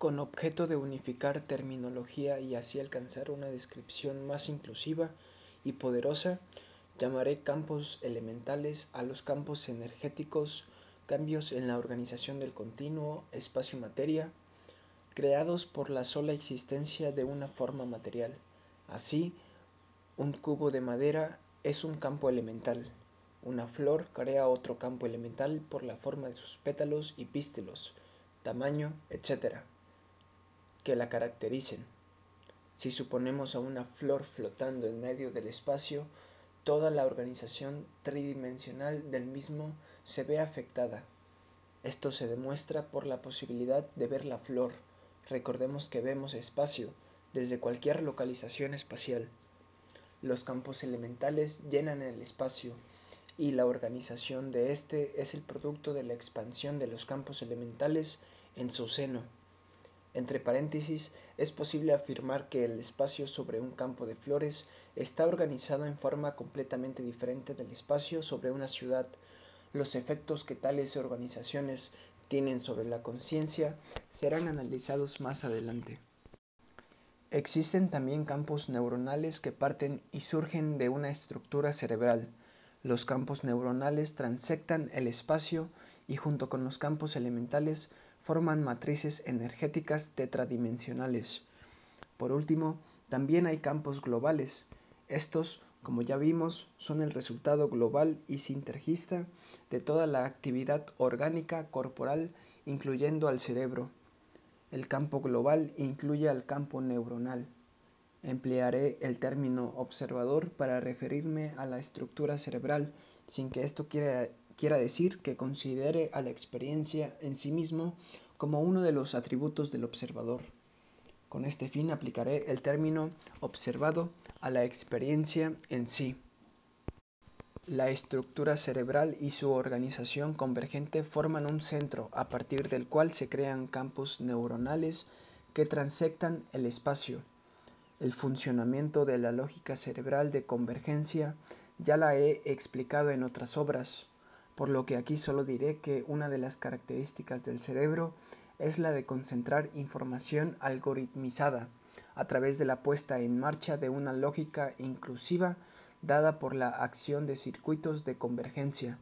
Con objeto de unificar terminología y así alcanzar una descripción más inclusiva y poderosa, llamaré campos elementales a los campos energéticos, cambios en la organización del continuo espacio-materia, creados por la sola existencia de una forma material. Así, un cubo de madera es un campo elemental. Una flor crea otro campo elemental por la forma de sus pétalos y pístelos, tamaño, etc que la caractericen. Si suponemos a una flor flotando en medio del espacio, toda la organización tridimensional del mismo se ve afectada. Esto se demuestra por la posibilidad de ver la flor. Recordemos que vemos espacio desde cualquier localización espacial. Los campos elementales llenan el espacio y la organización de este es el producto de la expansión de los campos elementales en su seno. Entre paréntesis, es posible afirmar que el espacio sobre un campo de flores está organizado en forma completamente diferente del espacio sobre una ciudad. Los efectos que tales organizaciones tienen sobre la conciencia serán analizados más adelante. Existen también campos neuronales que parten y surgen de una estructura cerebral. Los campos neuronales transectan el espacio y junto con los campos elementales forman matrices energéticas tetradimensionales. Por último, también hay campos globales. Estos, como ya vimos, son el resultado global y sintergista de toda la actividad orgánica corporal, incluyendo al cerebro. El campo global incluye al campo neuronal. Emplearé el término observador para referirme a la estructura cerebral, sin que esto quiera, quiera decir que considere a la experiencia en sí mismo como uno de los atributos del observador. Con este fin aplicaré el término observado a la experiencia en sí. La estructura cerebral y su organización convergente forman un centro a partir del cual se crean campos neuronales que transectan el espacio. El funcionamiento de la lógica cerebral de convergencia ya la he explicado en otras obras por lo que aquí solo diré que una de las características del cerebro es la de concentrar información algoritmizada a través de la puesta en marcha de una lógica inclusiva dada por la acción de circuitos de convergencia.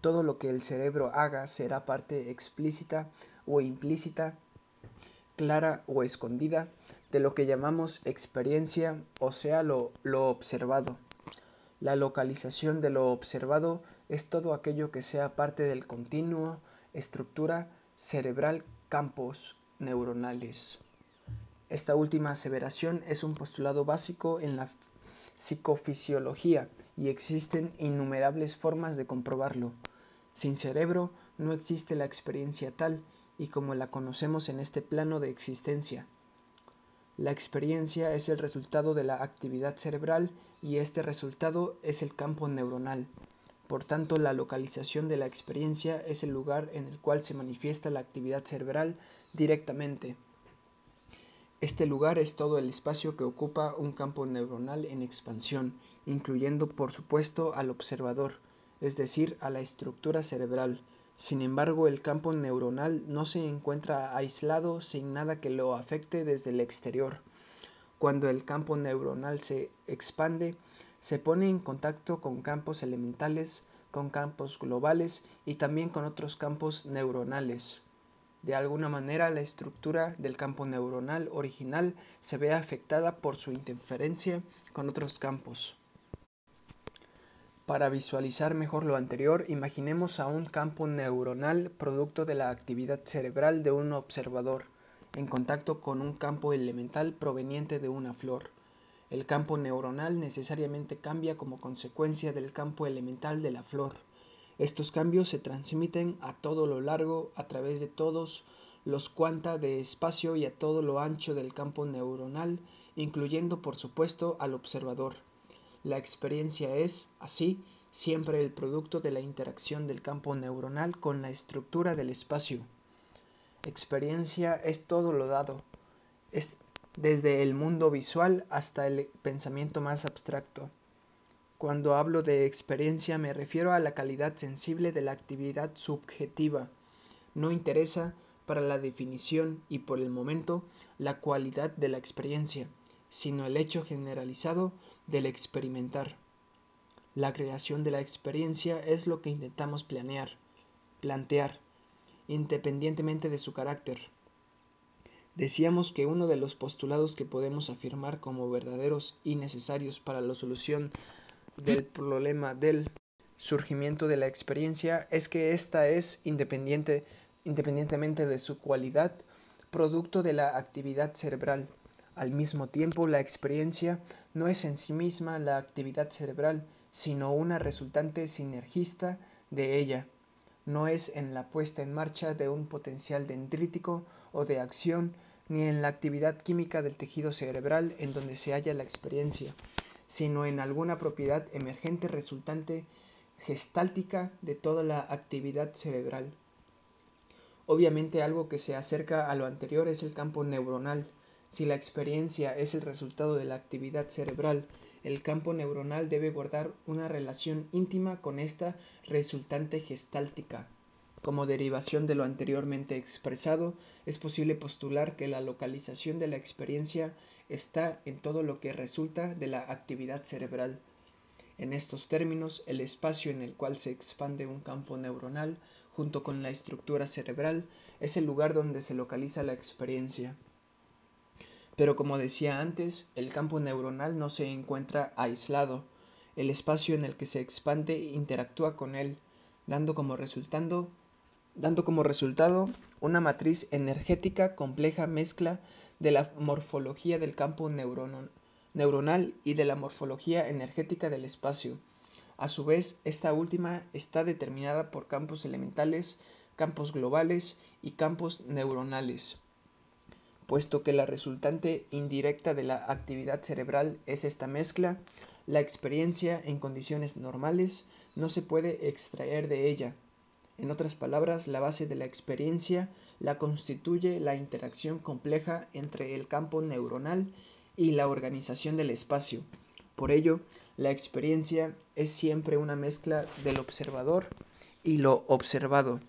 Todo lo que el cerebro haga será parte explícita o implícita, clara o escondida de lo que llamamos experiencia, o sea, lo, lo observado. La localización de lo observado es todo aquello que sea parte del continuo, estructura cerebral, campos neuronales. Esta última aseveración es un postulado básico en la psicofisiología y existen innumerables formas de comprobarlo. Sin cerebro no existe la experiencia tal y como la conocemos en este plano de existencia. La experiencia es el resultado de la actividad cerebral y este resultado es el campo neuronal. Por tanto, la localización de la experiencia es el lugar en el cual se manifiesta la actividad cerebral directamente. Este lugar es todo el espacio que ocupa un campo neuronal en expansión, incluyendo por supuesto al observador, es decir, a la estructura cerebral. Sin embargo, el campo neuronal no se encuentra aislado sin nada que lo afecte desde el exterior. Cuando el campo neuronal se expande, se pone en contacto con campos elementales, con campos globales y también con otros campos neuronales. De alguna manera la estructura del campo neuronal original se ve afectada por su interferencia con otros campos. Para visualizar mejor lo anterior, imaginemos a un campo neuronal producto de la actividad cerebral de un observador, en contacto con un campo elemental proveniente de una flor. El campo neuronal necesariamente cambia como consecuencia del campo elemental de la flor. Estos cambios se transmiten a todo lo largo, a través de todos los cuanta de espacio y a todo lo ancho del campo neuronal, incluyendo por supuesto al observador. La experiencia es, así, siempre el producto de la interacción del campo neuronal con la estructura del espacio. Experiencia es todo lo dado, es desde el mundo visual hasta el pensamiento más abstracto. Cuando hablo de experiencia me refiero a la calidad sensible de la actividad subjetiva. No interesa para la definición y por el momento la cualidad de la experiencia, sino el hecho generalizado del experimentar. La creación de la experiencia es lo que intentamos planear, plantear, independientemente de su carácter. Decíamos que uno de los postulados que podemos afirmar como verdaderos y necesarios para la solución del problema del surgimiento de la experiencia es que ésta es independiente, independientemente de su cualidad, producto de la actividad cerebral. Al mismo tiempo, la experiencia no es en sí misma la actividad cerebral, sino una resultante sinergista de ella. No es en la puesta en marcha de un potencial dendrítico o de acción, ni en la actividad química del tejido cerebral en donde se halla la experiencia, sino en alguna propiedad emergente resultante gestáltica de toda la actividad cerebral. Obviamente algo que se acerca a lo anterior es el campo neuronal. Si la experiencia es el resultado de la actividad cerebral, el campo neuronal debe guardar una relación íntima con esta resultante gestáltica. Como derivación de lo anteriormente expresado, es posible postular que la localización de la experiencia está en todo lo que resulta de la actividad cerebral. En estos términos, el espacio en el cual se expande un campo neuronal junto con la estructura cerebral es el lugar donde se localiza la experiencia. Pero como decía antes, el campo neuronal no se encuentra aislado. El espacio en el que se expande interactúa con él, dando como resultado, una matriz energética compleja mezcla de la morfología del campo neuronal y de la morfología energética del espacio. A su vez, esta última está determinada por campos elementales, campos globales y campos neuronales. Puesto que la resultante indirecta de la actividad cerebral es esta mezcla, la experiencia en condiciones normales no se puede extraer de ella. En otras palabras, la base de la experiencia la constituye la interacción compleja entre el campo neuronal y la organización del espacio. Por ello, la experiencia es siempre una mezcla del observador y lo observado.